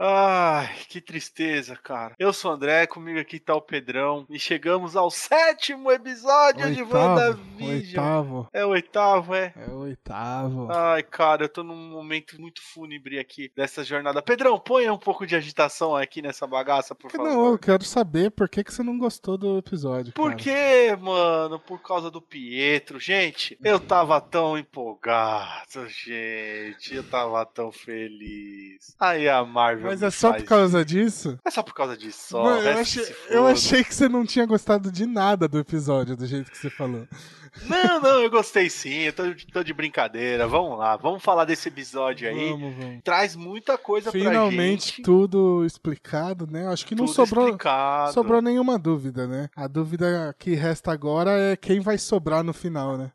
Ai, que tristeza, cara. Eu sou o André, comigo aqui tá o Pedrão. E chegamos ao sétimo episódio Oitavo, de WandaVision. Oitavo. É o oitavo, é? É o oitavo. Ai, cara, eu tô num momento muito fúnebre aqui dessa jornada. Pedrão, ponha um pouco de agitação aqui nessa bagaça, por favor. Não, eu quero saber por que, que você não gostou do episódio. Por cara. quê, mano? Por causa do Pietro. Gente, eu tava tão empolgado, gente. Eu tava tão feliz. Aí a Marvel. Mas é só por causa disso? É só por causa disso, só. Mano, eu, achei, eu achei que você não tinha gostado de nada do episódio, do jeito que você falou. Não, não, eu gostei sim. Eu tô, tô de brincadeira. Vamos lá, vamos falar desse episódio aí. Vamos, vamos. Traz muita coisa pra Finalmente gente. tudo explicado, né? Acho que não Tudo sobrou, explicado. sobrou nenhuma dúvida, né? A dúvida que resta agora é quem vai sobrar no final, né?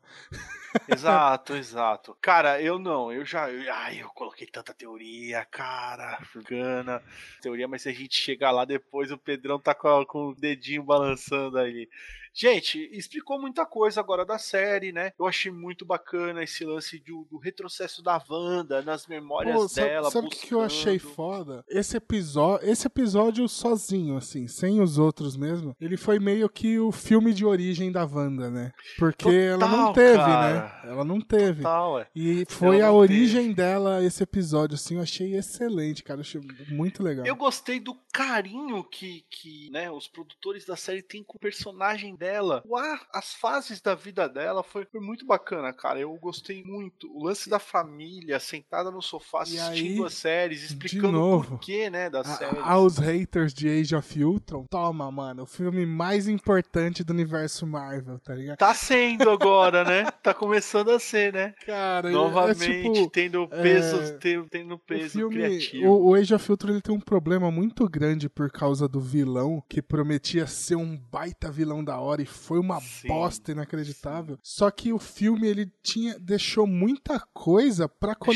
Exato, exato. Cara, eu não, eu já. eu- ai, eu coloquei tanta teoria, cara. Gana. Teoria, mas se a gente chegar lá depois, o Pedrão tá com, com o dedinho balançando ali. Gente, explicou muita coisa agora da série, né? Eu achei muito bacana esse lance do, do retrocesso da Wanda nas memórias Pô, sabe dela. sabe o que eu achei foda? Esse episódio, esse episódio sozinho, assim, sem os outros mesmo, ele foi meio que o filme de origem da Wanda, né? Porque ela não Total, teve, cara. né? Ela não teve. Total, é. E foi a origem dela esse episódio, assim, eu achei excelente, cara. Eu achei muito legal. Eu gostei do carinho que, que né, os produtores da série têm com o personagem dela. O ar, as fases da vida dela foi, foi muito bacana, cara. Eu gostei muito. O lance da família sentada no sofá assistindo aí, as séries, explicando o porquê, né, da A- série. aos haters de Age of Ultron, toma, mano, o filme mais importante do universo Marvel, tá ligado? Tá sendo agora, né? Tá começando a ser, né? Cara, Novamente, é tipo, tendo peso, é, tendo, tendo o peso filme, criativo. o, o Age of Ultron ele tem um problema muito grande por causa do vilão, que prometia ser um baita vilão da hora e foi uma Sim, bosta inacreditável. Só que o filme ele tinha deixou muita coisa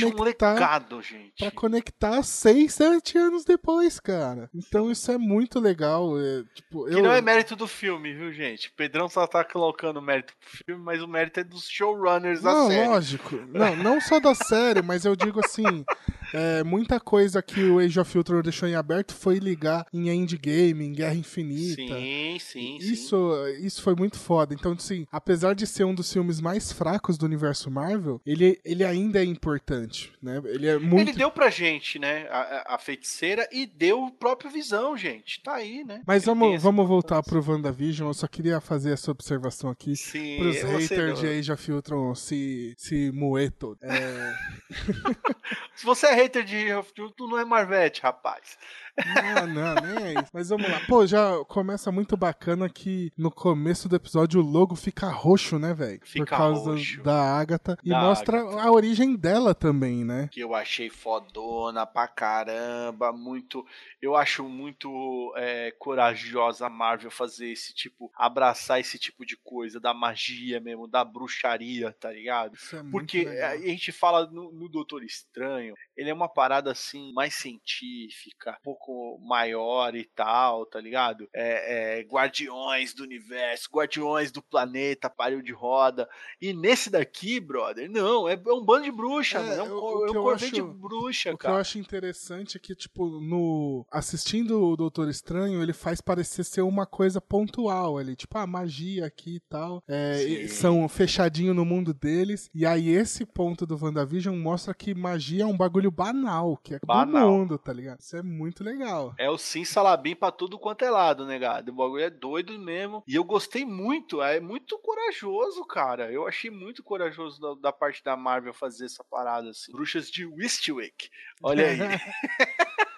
um conectar gente. Pra conectar seis, sete anos depois, cara. Então isso é muito legal. é, tipo, Que eu, não é mérito do filme, viu, gente? Pedrão só tá colocando mérito pro filme, mas o mérito é dos showrunners da Não, série. lógico. Não, não só da série, mas eu digo assim: é, muita coisa que o Age of Ultron deixou em aberto foi ligar em Endgame, em Guerra Infinita. Sim, sim, sim. Isso, foi muito foda. Então, assim, apesar de ser um dos filmes mais fracos do universo Marvel, ele, ele ainda é importante, né? Ele é muito Ele deu pra gente, né, a, a- feiticeira e deu o próprio Visão, gente. Tá aí, né? Mas Ele vamos, vamos voltar pro WandaVision. Eu só queria fazer essa observação aqui. Sim, Pros haters de Age of Ultron se, se moer todo. É, Se você é hater de Of Truth, tu não é Marvete, rapaz. Não, não, nem é isso. Mas vamos lá. Pô, já começa muito bacana que no começo do episódio o logo fica roxo, né, velho? Por causa roxo. da Agatha. E Da mostra Agatha. a origem dela também, né? Que eu achei fodona pra caramba, muito. Eu acho muito é, corajosa a Marvel fazer esse tipo, abraçar esse tipo de coisa, da magia mesmo, da bruxaria, tá ligado? Isso é muito Porque legal. a gente fala no, no Doutor Estranho, ele é uma parada assim, mais científica, um pouco maior e tal, tá ligado? É, é, guardiões do universo, guardiões do planeta, pariu de roda. E nesse daqui, brother, não, é, é um bando de bruxa, É, mano. É um, o- o é um corvete de acho- bruxa, O que eu cara. acho interessante é que, tipo, no. Assistindo o Doutor Estranho, ele faz parecer ser uma coisa pontual ali. Tipo, a magia aqui e tal. É, e- são fechadinho no mundo deles. E aí, esse ponto do WandaVision mostra que magia é um bagulho banal, que é Banal. do mundo, tá ligado? Isso é muito legal. É o sim salabim pra tudo quanto é lado, negado. O bagulho é doido mesmo. E eu gostei muito, é muito corajoso, cara. Eu achei muito corajoso da, da parte da Marvel fazer essa parada assim. Bruxas de Wistwick. Olha aí.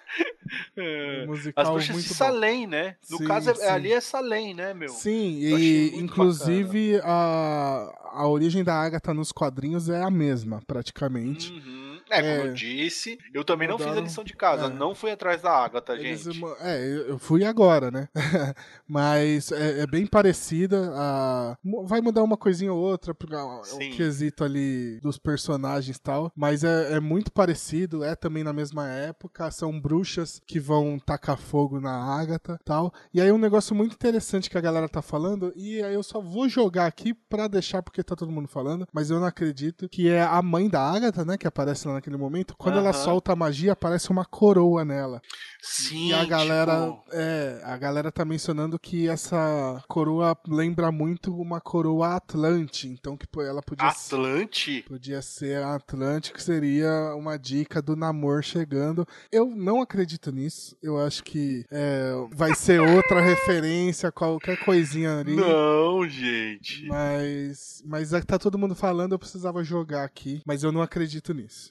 É. Musical As bruxas muito de bom. Salem, né? No Sim, caso, é- sim. ali é Salem, né, meu? Sim, e inclusive a, a origem da Agatha nos quadrinhos é a mesma, praticamente. Uhum. É, como É. eu disse, eu também não fiz a lição de casa. é. Não fui atrás da Agatha, Eles gente. é, eu fui agora, né? Mas é, é bem parecida. A... Vai mudar uma coisinha ou outra, porque o quesito ali dos personagens e tal. Mas é, é muito parecido, é também na mesma época. São bruxas que vão tacar fogo na Agatha e tal. E aí um negócio muito interessante que a galera tá falando, e aí eu só vou jogar aqui pra deixar porque tá todo mundo falando, mas eu não acredito, que é a mãe da Agatha, né? Que aparece lá naquele momento, quando ela solta a magia, aparece uma coroa nela. Sim, e a galera, tipo... é, a galera tá mencionando que essa coroa lembra muito uma coroa Atlante, então que ela podia Atlante? Ser, podia ser a Atlante, que seria uma dica do Namor chegando. Eu não acredito nisso. Eu acho que é, vai ser outra referência, qualquer coisinha ali. Não, gente. Mas, mas é tá todo mundo falando, eu precisava jogar aqui, mas eu não acredito nisso.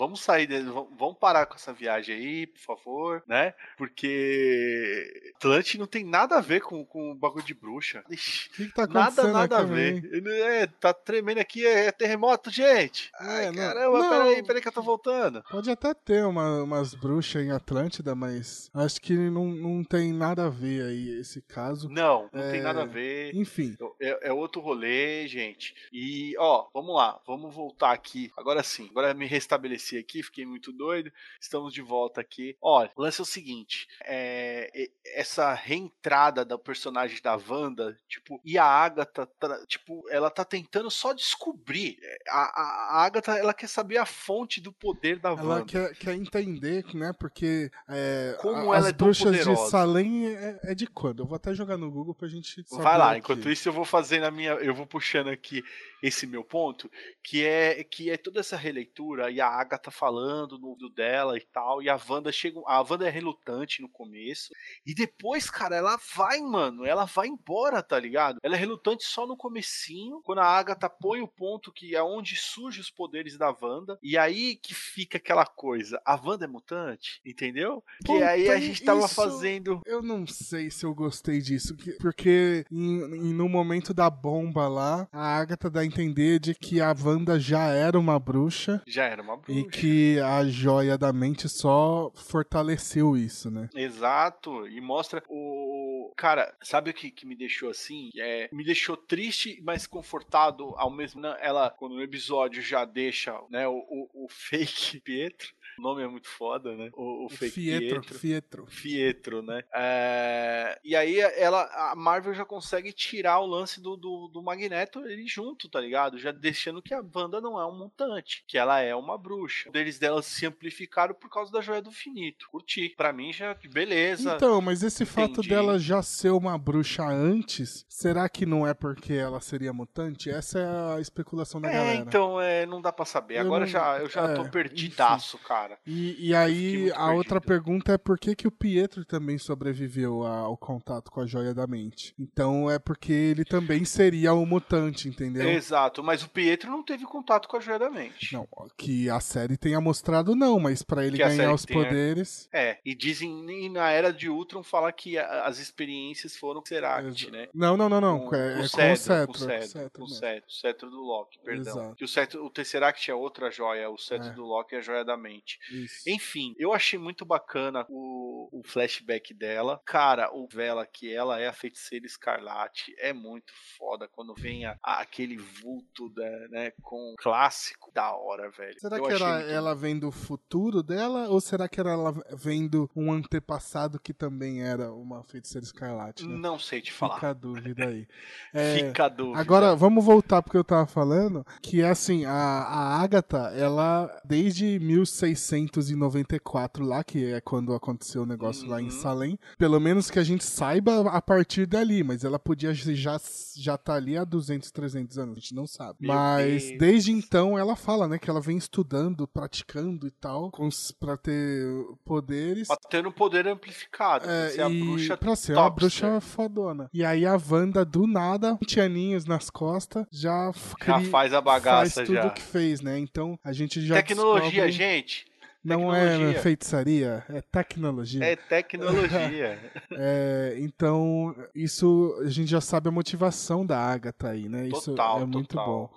Vamos sair, dele, vamos parar com essa viagem aí, por favor, né? Porque Atlante não tem nada a ver com, com o bagulho de bruxa. Ixi, que, que tá nada, nada a ver. É, tá tremendo aqui, é, é terremoto, gente. É, Ai, caramba, não, peraí, peraí que eu tô voltando. Pode até ter uma, umas bruxas em Atlântida, mas acho que não, não tem nada a ver aí esse caso. Não, não é... tem nada a ver. Enfim. É, é, outro rolê, gente. E, ó, vamos lá, vamos voltar aqui. Agora sim, agora me restabeleci aqui, fiquei muito doido. Estamos de volta aqui. Olha, o lance é o seguinte: é, essa reentrada do personagem da Wanda, tipo, e a Agatha, tá, tipo, ela tá tentando só descobrir. A, a, a Agatha, ela quer saber a fonte do poder da Wanda. Ela quer, quer entender, né? Porque é, como a, ela as é tão bruxas poderosa. de Salem é, é, de quando? Eu vou até jogar no Google pra gente saber. Vai lá, aqui. enquanto isso eu vou fazer na minha, eu vou puxando aqui esse meu ponto, que é que é toda essa releitura e a Agatha falando no dela e tal, e a Wanda chega, a Wanda é relutante no começo, e depois, cara, ela vai, mano, ela vai embora, tá ligado? Ela é relutante só no comecinho, quando a Agatha põe o ponto que é onde surgem os poderes da Wanda, e aí que fica aquela coisa, a Wanda é mutante, entendeu? Que Puta, aí a gente tava isso- fazendo Eu não sei se eu gostei disso, que- porque em, em- no momento da bomba lá, a Agatha dá a entender de que a Wanda já era uma bruxa já era uma bruxa. e que a joia da mente só fortaleceu isso, né? Exato, e mostra o. Cara, sabe o que, que me deixou assim? É, me deixou triste, mas confortado ao mesmo. né? Ela, quando no episódio já deixa né, o, o, o fake Pietro. O nome é muito foda, né? O, o fake Fietro. Fietro. Fietro, né? É, E aí ela, a Marvel já consegue tirar o lance do, do, do Magneto ele junto, tá ligado? Já deixando que a Wanda não é um mutante, que ela é uma bruxa. Os poderes dela se amplificaram por causa da Joia do Infinito. Curti. Pra mim já, beleza. Então, mas esse fato Entendi. dela já ser uma bruxa antes, será que não é porque ela seria mutante? Essa é a especulação da é, galera. então é, não dá pra saber. Eu Agora não- já, eu já é, tô perdidaço, cara. E, e fiquei aí, a outra pergunta é por que, que o Pietro também sobreviveu ao contato com a joia da mente. Então é porque ele também seria um mutante, entendeu? Exato, mas o Pietro não teve contato com a Joia da Mente. Não, que a série tenha mostrado não, mas pra ele Que ganhar os tenha- poderes. É, e dizem e na era de Ultron fala que a- as experiências foram Seract, Exa- né? Não, não, não, não. Com- é, com é o com o cetro, com o cetro, o cetro, o cetro do Loki, perdão. Exato. Que o, cetro, o Tesseract é outra joia, o cetro É. do Loki é a joia da mente. Isso. Enfim, eu achei muito bacana o, o flashback dela. Cara, o Vela, que ela é a feiticeira escarlate, é muito foda quando vem a- a- aquele vulto da, né, com clássico da hora, velho. Será Eu que era, muito ela vem do futuro dela ou será que era ela vendo um antepassado que também era uma feiticeira escarlate? Né? Não sei te falar. Fica a dúvida aí. É, Fica a dúvida. Agora, vamos voltar porque eu tava falando que, assim, a, a Agatha, ela, desde 1694 lá, que é quando aconteceu o negócio lá em Uhum. Salem, pelo menos que a gente saiba a partir dali, mas ela podia já já tá ali há 200, 300 anos, a gente não sabe. Meu mas Deus. desde então ela fala, né, que ela vem estudando, praticando e tal, pra ter poderes. Pra ter um poder amplificado. pra É, ser a bruxa pra ser uma topster. bruxa fodona. E aí a Wanda, do nada, 20 aninhos nas costas, já, Já cri- faz a bagaça faz tudo já. que fez, né? Então a gente já Tecnologia, descobre- gente. Não é feitiçaria, é tecnologia. É tecnologia. É, então, isso a gente já sabe a motivação da Agatha aí, né? Isso Total, é muito total. bom.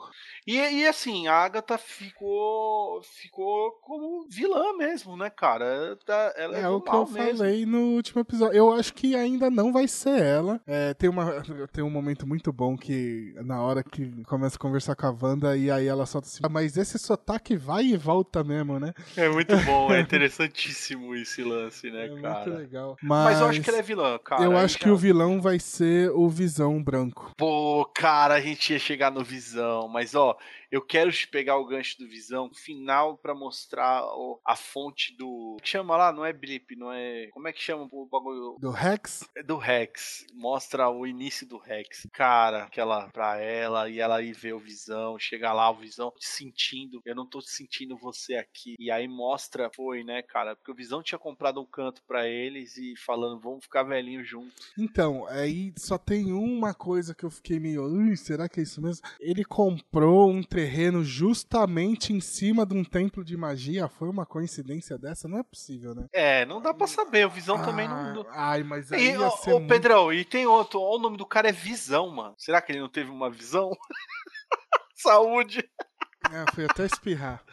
E, e assim, a Agatha ficou ficou como vilã mesmo, né, cara? Tá- Ela é, É o que eu mesmo. falei no último episódio. Eu acho que ainda não vai ser ela. É, tem, uma, tem um momento muito bom que na hora que começa a conversar com a Wanda e aí ela solta assim, "Ah, mas esse sotaque vai e volta mesmo, né? É muito bom, é interessantíssimo esse lance, né, É muito cara? legal. Mas eu acho que ela é vilã, cara. Eu acho que já- o vilão vai ser o Visão Branco. Pô, cara, a gente ia chegar no Visão, mas ó, law Eu quero pegar o gancho do Visão final para mostrar o, a fonte do. que chama lá? Não é blip, não é. Como é que chama o bagulho? Do Rex? É do Rex. Mostra o início do Rex. Cara, aquela pra ela e ela ir ver o Visão. Chega lá, o Visão te sentindo. Eu não tô sentindo você aqui. E aí mostra, foi, né, cara? Porque o Visão tinha comprado um canto para eles e falando, vamos ficar velhinho juntos. Então, aí só tem uma coisa que eu fiquei meio. Será que é isso mesmo? Ele comprou um terreno justamente em cima de um templo de magia. Foi uma coincidência dessa? Não é possível, né? É, não dá pra saber. O Visão ah, também não. Ai, mas aí. E, ia muito... Pedrão, e tem outro. Ó, o nome do cara é Visão, mano. Será que ele não teve uma visão? Saúde! É, fui até espirrar.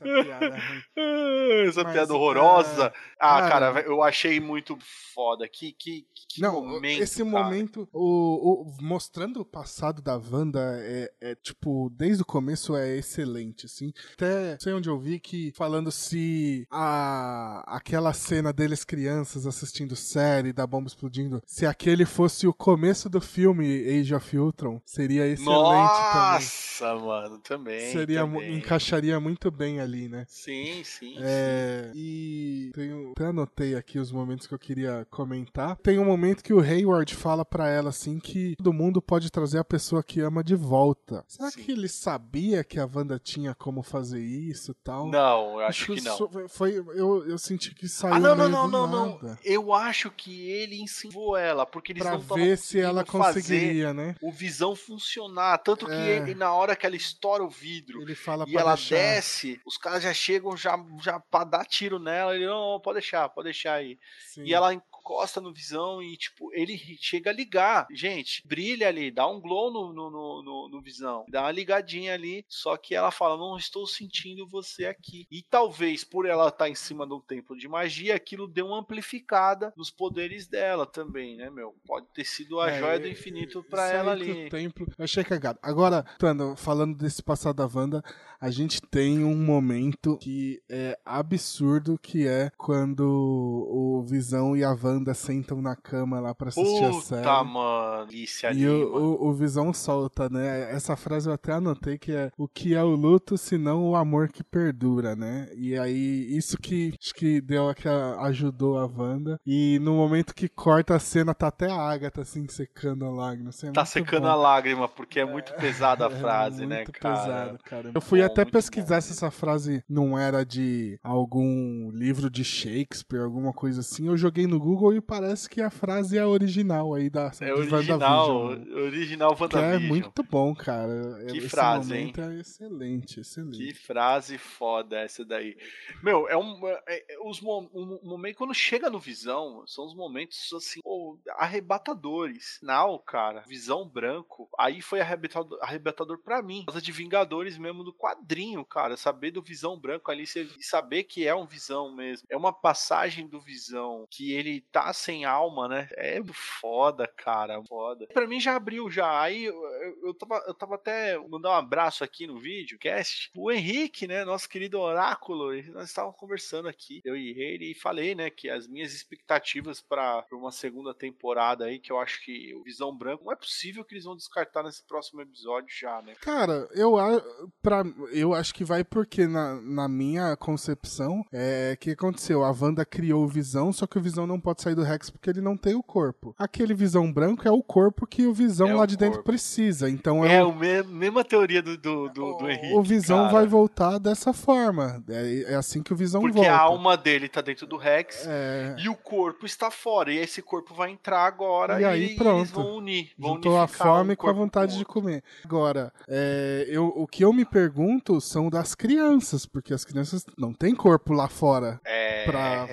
Essa piada Essa Mas, piada horrorosa. É... Ah, cara, cara, eu achei muito foda. Que, que, que não, momento. Esse cara. momento, o, o, mostrando o passado da Wanda, é, é, tipo, desde o começo é excelente, assim. Até sei onde eu vi que falando se a, aquela cena deles crianças assistindo série da bomba explodindo, se aquele fosse o começo do filme Age of Ultron, seria excelente Nossa, também. mano, também. Seria, também. encaixaria muito bem ali, né? Sim, sim. É, sim. E tenho, até anotei aqui os momentos que eu queria comentar. Tem um momento que o Hayward fala para ela assim que todo mundo pode trazer a pessoa que ama de volta. Será sim. que ele sabia que a Wanda tinha como fazer isso tal? Não, eu acho que não. Foi, eu, eu senti que saiu. Ah, não, não, não, não, não. Eu acho que ele ensinou ela, porque eles pra não ver se ela conseguiria, né? O visão funcionar. Tanto que é. ele, na hora que ela estoura o vidro ele fala e ela deixar. desce, os caras já chegam já, já pra dar tiro nela. Ele, não, pode deixar, pode deixar aí. Sim. E ela encosta no visão e, tipo, ele chega a ligar. Gente, brilha ali, dá um glow no, no, no, no, visão, dá uma ligadinha ali. Só que ela fala: Não estou sentindo você aqui. E talvez por ela estar tá em cima do templo de magia, aquilo deu uma amplificada nos poderes dela também, né, meu? Pode ter sido a é, joia do infinito para ela ali. Templo, eu achei cagado. Agora, Tando, falando desse passado da Wanda, a gente tem um momento que é absurdo, que é quando o Visão e a Wanda sentam na cama lá pra assistir Puta, a série. Puta, mano, isso E o, o, o, Visão solta, né? Essa frase eu até anotei que é o que é o luto, senão o amor que perdura, né? E aí, isso que acho que deu que ajudou a Wanda. E no momento que corta a cena, tá até a Agatha assim secando a lágrima. Assim, é tá secando bom. a lágrima, porque é muito pesada a é frase, é né, cara? Pesado, cara. Eu fui até pesquisar se essa frase não era de algum livro de Shakespeare, alguma coisa assim. Eu joguei no Google e parece que a frase é original aí da É original, original WandaVision. Que é muito bom, cara. Que Esse frase, hein? É excelente, excelente. Que frase foda essa daí. Meu, é um. É, é os um, momento quando chega no Visão, são os momentos assim, pô, arrebatadores. Não, cara, Visão branco. Aí foi arrebatador, arrebatador para mim. Por causa de Vingadores mesmo do quadrinho, cara. Saber do Visão branco ali saber que é um Visão mesmo. É uma passagem do Visão que ele tá sem alma, né? É foda, cara. Foda. Pra mim já abriu já. Aí eu, eu, eu, tava, eu tava até mandar um abraço aqui no vídeo, cast. O Henrique, né? Nosso querido oráculo. Nós estávamos conversando aqui, eu e ele, e falei, né? Que as minhas expectativas para uma segunda temporada aí, que eu acho que o Visão Branco, não é possível que eles vão descartar nesse próximo episódio já, né? Cara, eu, pra, eu acho que vai porque na, na minha concepção, é que aconteceu? A Wanda criou o Visão, só que o Visão não pode sair do Rex porque ele não tem o corpo. Aquele Visão branco é o corpo que o Visão é lá o de corpo. dentro precisa. Então é, é o... a mesma teoria do, do, do, do Henrique. O Visão cara. vai voltar dessa forma. É, é, assim que o Visão porque volta. Porque a alma dele tá dentro do Rex é... e o corpo está fora. E esse corpo vai entrar agora e, aí, e pronto. eles vão unir. Vão Juntou a fome com a vontade de comer. Agora, é, eu, o que eu me pergunto são das crianças, porque as crianças não têm corpo lá fora. É. Pra,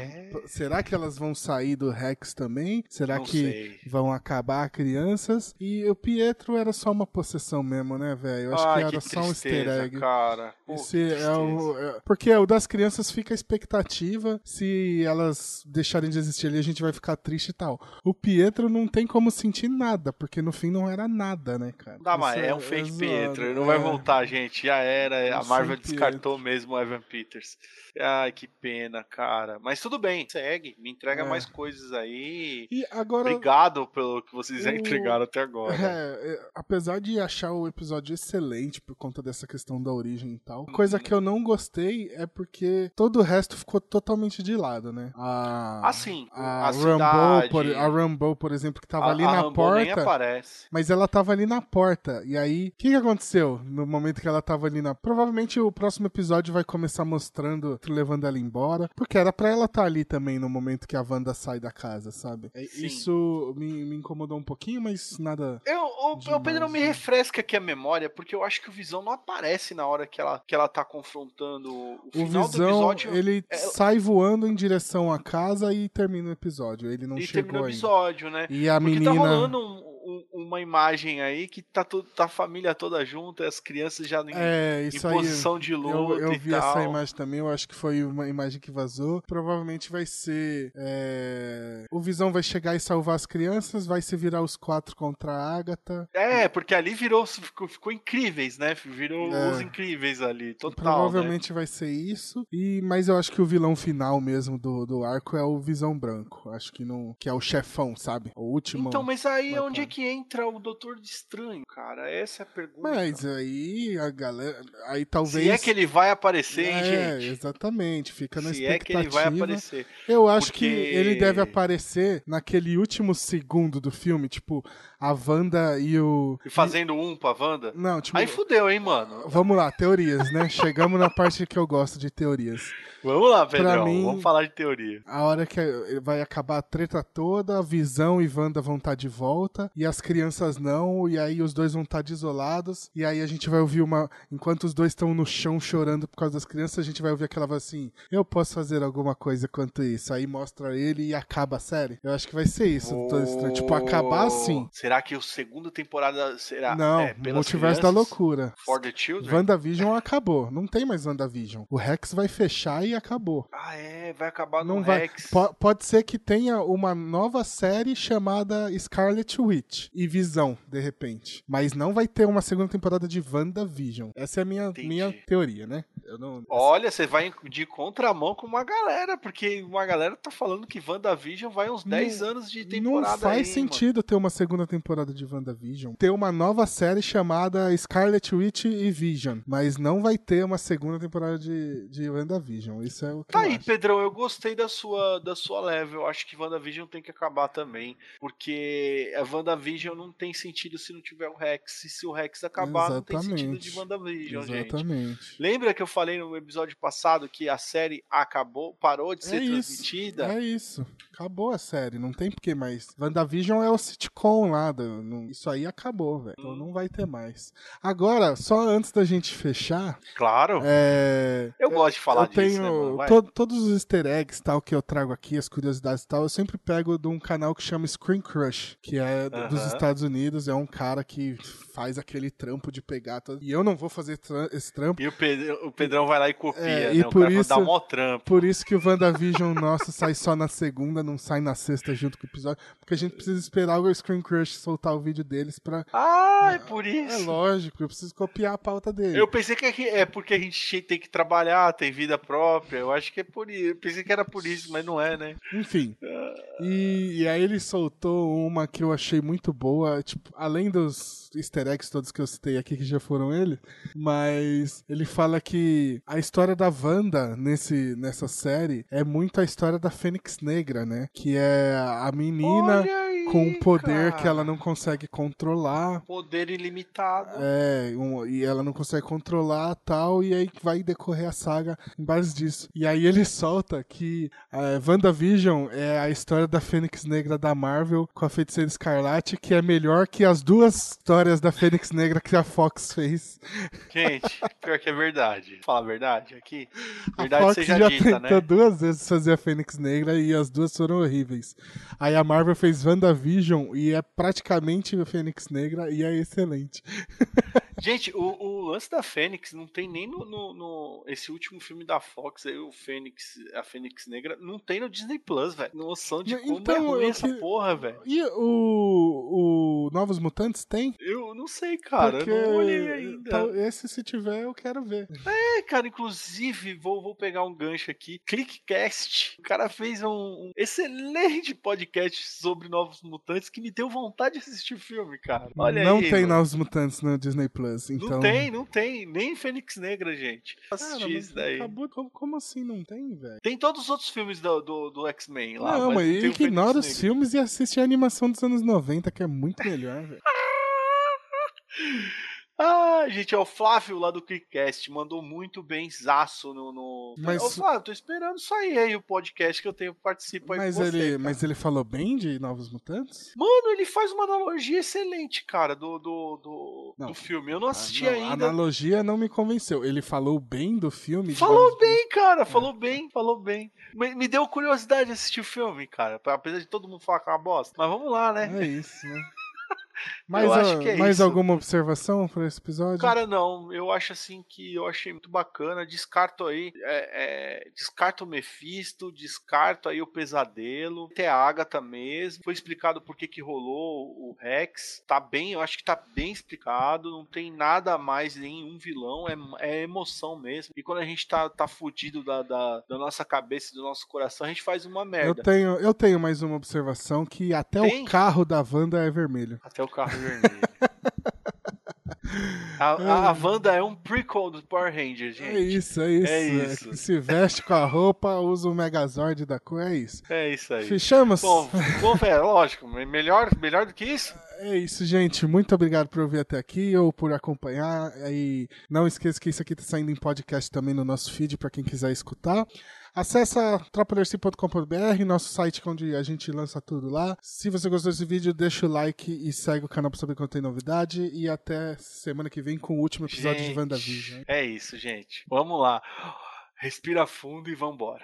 será que elas vão sair do Rex também? Será não que sei. vão acabar crianças? E o Pietro era só uma possessão mesmo, né, velho? Eu acho Ai, que era que só um easter egg. Cara. Pô, é o, é, porque o das crianças fica a expectativa. Se elas deixarem de existir ali, a gente vai ficar triste e tal. O Pietro não tem como sentir nada, porque no fim não era nada, né, cara? Não, mas é um fake é Pietro. Ele não vai voltar, gente. Já era. A Marvel descartou mesmo o Evan Peters. Ai, que pena, cara. Mas tudo bem segue, me entrega É. mais coisas aí. E agora. Obrigado pelo que vocês já entregaram até agora. É, é, apesar de achar o episódio excelente por conta dessa questão da origem e tal, coisa que eu não gostei é porque todo o resto ficou totalmente de lado, né? A, Assim, a, a Rambo, por, a Rambo, por exemplo, que tava A- ali a na Rambo nem porta. aparece. Mas ela tava ali na porta. E aí, o que, que aconteceu no momento que ela tava ali na. Provavelmente o próximo episódio vai começar mostrando, levando ela embora. Porque era pra ela estar ali também no momento que a Wanda sai da casa, sabe? É, Sim. Isso me, me incomodou um pouquinho, mas nada. Eu, o, o Pedro me né? refresca aqui a memória, porque eu acho que o Visão não aparece na hora que ela, que ela tá confrontando o, o Visão, episódio. ele é- sai voando em direção à casa e termina o episódio. Ele não e chegou termina o ainda. episódio, né? E a Porque menina. tá rolando um- um- uma imagem aí que tá, to- tá a família toda junta, as crianças já em, É, em aí. posição de Eu, luta eu e vi tal. essa imagem também, eu acho que foi uma imagem que vazou. Provavelmente vai ser. é, O Visão vai chegar e salvar as crianças, vai se virar os quatro contra a Agatha. É, porque ali virou, ficou, ficou incríveis, né? Virou É. os incríveis ali, total. né? Provavelmente vai ser isso. E Mas eu acho que o vilão final mesmo do, do arco é o Visão Branco. Acho que não. Que é o chefão, sabe? O último. Então, mas aí onde é tá. Que entra o Doutor de Estranho, cara? Essa é a pergunta. Mas aí a galera. Aí talvez. Se é que ele vai aparecer, hein, É, gente? exatamente. Fica na Se é expectativa. que ele vai aparecer. Eu acho Porque- que ele deve aparecer naquele último segundo do filme, tipo, a Wanda e o. E fazendo um pra Wanda? Não, tipo. Aí fudeu, hein, mano? Vamos lá, teorias, né? Chegamos na parte que eu gosto de teorias. Vamos lá, Pedrão. mim- Vamos falar de teoria. A hora que vai acabar a treta toda, a Visão e Wanda vão estar de volta, e as crianças não, e aí os dois vão estar desolados, e aí a gente vai ouvir uma. Enquanto os dois estão no chão chorando por causa das crianças, a gente vai ouvir aquela voz assim: Eu posso fazer alguma coisa quanto isso. Aí mostra ele e acaba a série. Eu acho que vai ser isso, Doutor Estranho. Tipo, acabar assim. Será que a segunda temporada será Não, é, Multiverso da? Loucura. For the Children? WandaVision acabou. Não tem mais WandaVision. O Rex vai fechar e acabou. Ah, é, vai acabar no Não vai. Rex. Po- pode ser que tenha uma nova série chamada Scarlet Witch e Visão, de repente. Mas não vai ter uma segunda temporada de WandaVision. Essa é a minha, Entendi. minha teoria, né? Eu não. Olha, você vai de contramão com uma galera, porque uma galera tá falando que WandaVision vai uns 10 anos de temporada Não faz aí, sentido ter uma segunda temporada de WandaVision. Ter uma nova série chamada Scarlet Witch e Vision. Mas não vai ter uma segunda temporada de, de WandaVision. Isso é o que Tá eu aí, acho. Pedrão, eu gostei da sua, da sua level. Eu acho que WandaVision tem que acabar também. Porque a WandaVision não tem sentido se não tiver o Rex. E se o Rex acabar, não tem sentido de Exatamente. WandaVision, gente. Exatamente. Lembra que eu falei no episódio passado que a série acabou, parou de ser É isso, transmitida? é isso. Acabou a série, não tem porque mais. WandaVision é o sitcom lá, do- não- isso aí acabou, velho. Então Hum. não vai ter mais. Agora, só antes da gente fechar, Claro. é, eu gosto de falar eu tenho disso, né, mano? Vai. to- todos os easter eggs tal que eu trago aqui, as curiosidades e tal, eu sempre pego de um canal que chama Screen Crush, que é d- dos Aham. Estados Unidos, é um cara que faz aquele trampo de pegar todo... E eu não vou fazer tra- esse trampo. E o, Pedro- o Pedrão vai lá e copia, É, né? e o por isso- dar mó trampo. Por isso que o WandaVision nosso sai só na segunda, não sai na sexta junto com o episódio, porque a gente precisa esperar o Screen Crush soltar o vídeo deles pra... Ah, é por É isso. lógico, eu preciso copiar a pauta dele. Eu pensei que é porque a gente tem que trabalhar, tem vida própria. Eu acho que é por isso. Eu pensei que era por isso, mas não é, né? Enfim. E, e aí ele soltou uma que eu achei muito boa, tipo, além dos easter eggs todos que eu citei aqui, que já foram ele, mas ele fala que a história da Wanda nesse, nessa série é muito a história da Fênix Negra, né? Que é a menina Olha com um poder cara. que ela não consegue controlar. Poder ilimitado. É, um- e ela não consegue controlar tal, e aí vai decorrer a saga em base disso. E aí ele solta que a WandaVision é a história da Fênix Negra da Marvel com a Feiticeira Escarlate, que é melhor que as duas histórias da Fênix Negra que a Fox fez. Gente, pior que é verdade. Fala a verdade aqui. A Verdade Fox seja já dita, tentou né? duas vezes fazer a Fênix Negra e as duas foram horríveis. Aí a Marvel fez WandaVision e é praticamente a Fênix Negra e é excelente. Gente, o, o, lance da Fênix não tem nem no, no, no, Esse último filme da Fox aí, o Fênix, a Fênix Negra, não tem no Disney Plus, velho. Noção de como então, é ruim essa que... porra, velho. E o, o Novos Mutantes tem? Eu não sei, cara. Porque... Eu não olhei ainda. Então, esse, se tiver, eu quero ver. É, cara, inclusive, vou, vou pegar um gancho aqui. Clickcast. O cara fez um, um excelente podcast sobre Novos Mutantes que me deu vontade de assistir o filme, cara. Olha não aí. Não tem mano. Novos Mutantes no Disney Plus, então. Não tem, não tem. Nem Fênix Negra, gente. Assisti isso daí. Acabou, como, como, assim não tem, velho? Tem todos os outros filmes do, do, do X-Men lá. Não, mas, mas ignora os filmes e assiste a animação dos anos 90, que é muito melhor, velho. Ah, gente, é o Flávio lá do Quickcast, mandou muito bem zaço no. no... Mas... Ô, Flávio, tô esperando sair aí o podcast que eu tenho participo aí mas com você. Ele, mas ele falou bem de Novos Mutantes? Mano, ele faz uma analogia excelente, cara, do, do, do, não, do filme. Eu não assisti a, não, ainda. A analogia não me convenceu. Ele falou bem do filme? Falou bem, cara, falou é. bem, falou bem. Me, me deu curiosidade de assistir o filme, cara, apesar de todo mundo falar que é uma bosta. Mas vamos lá, né? É isso, né? Mais, a, é mais isso. alguma observação para esse episódio? Cara, não. Eu acho assim que eu achei muito bacana. Descarto aí. É, é, descarto o Mephisto, descarto aí o pesadelo. Até a Agatha mesmo. Foi explicado por que, que rolou o Rex. Tá bem, eu acho que tá bem explicado. Não tem nada mais, nenhum vilão. É, é emoção mesmo. E quando a gente tá, tá fudido da, da, da nossa cabeça e do nosso coração, a gente faz uma merda. Eu tenho, eu tenho mais uma observação que até tem? o carro da Wanda é vermelho. Até o carro vermelho. A, a, Wanda é um prequel do Power Rangers, gente. É isso, é isso. É isso. É se veste com a roupa, usa o Megazord da cor, é isso. É isso aí. Fechamos? Bom, bom é, lógico, melhor, melhor do que isso? É isso, gente. Muito obrigado por ouvir até aqui ou por acompanhar. E não esqueça que isso aqui está saindo em podcast também no nosso feed para quem quiser escutar. Acesse tropalerci.com.br, nosso site onde a gente lança tudo lá. Se você gostou desse vídeo, deixa o like e segue o canal para saber quando tem novidade. E até semana que vem com o último episódio gente, de WandaVision. É isso, gente. Vamos lá. Respira fundo e vambora.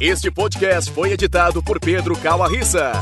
Este podcast foi editado por Pedro Calarissa.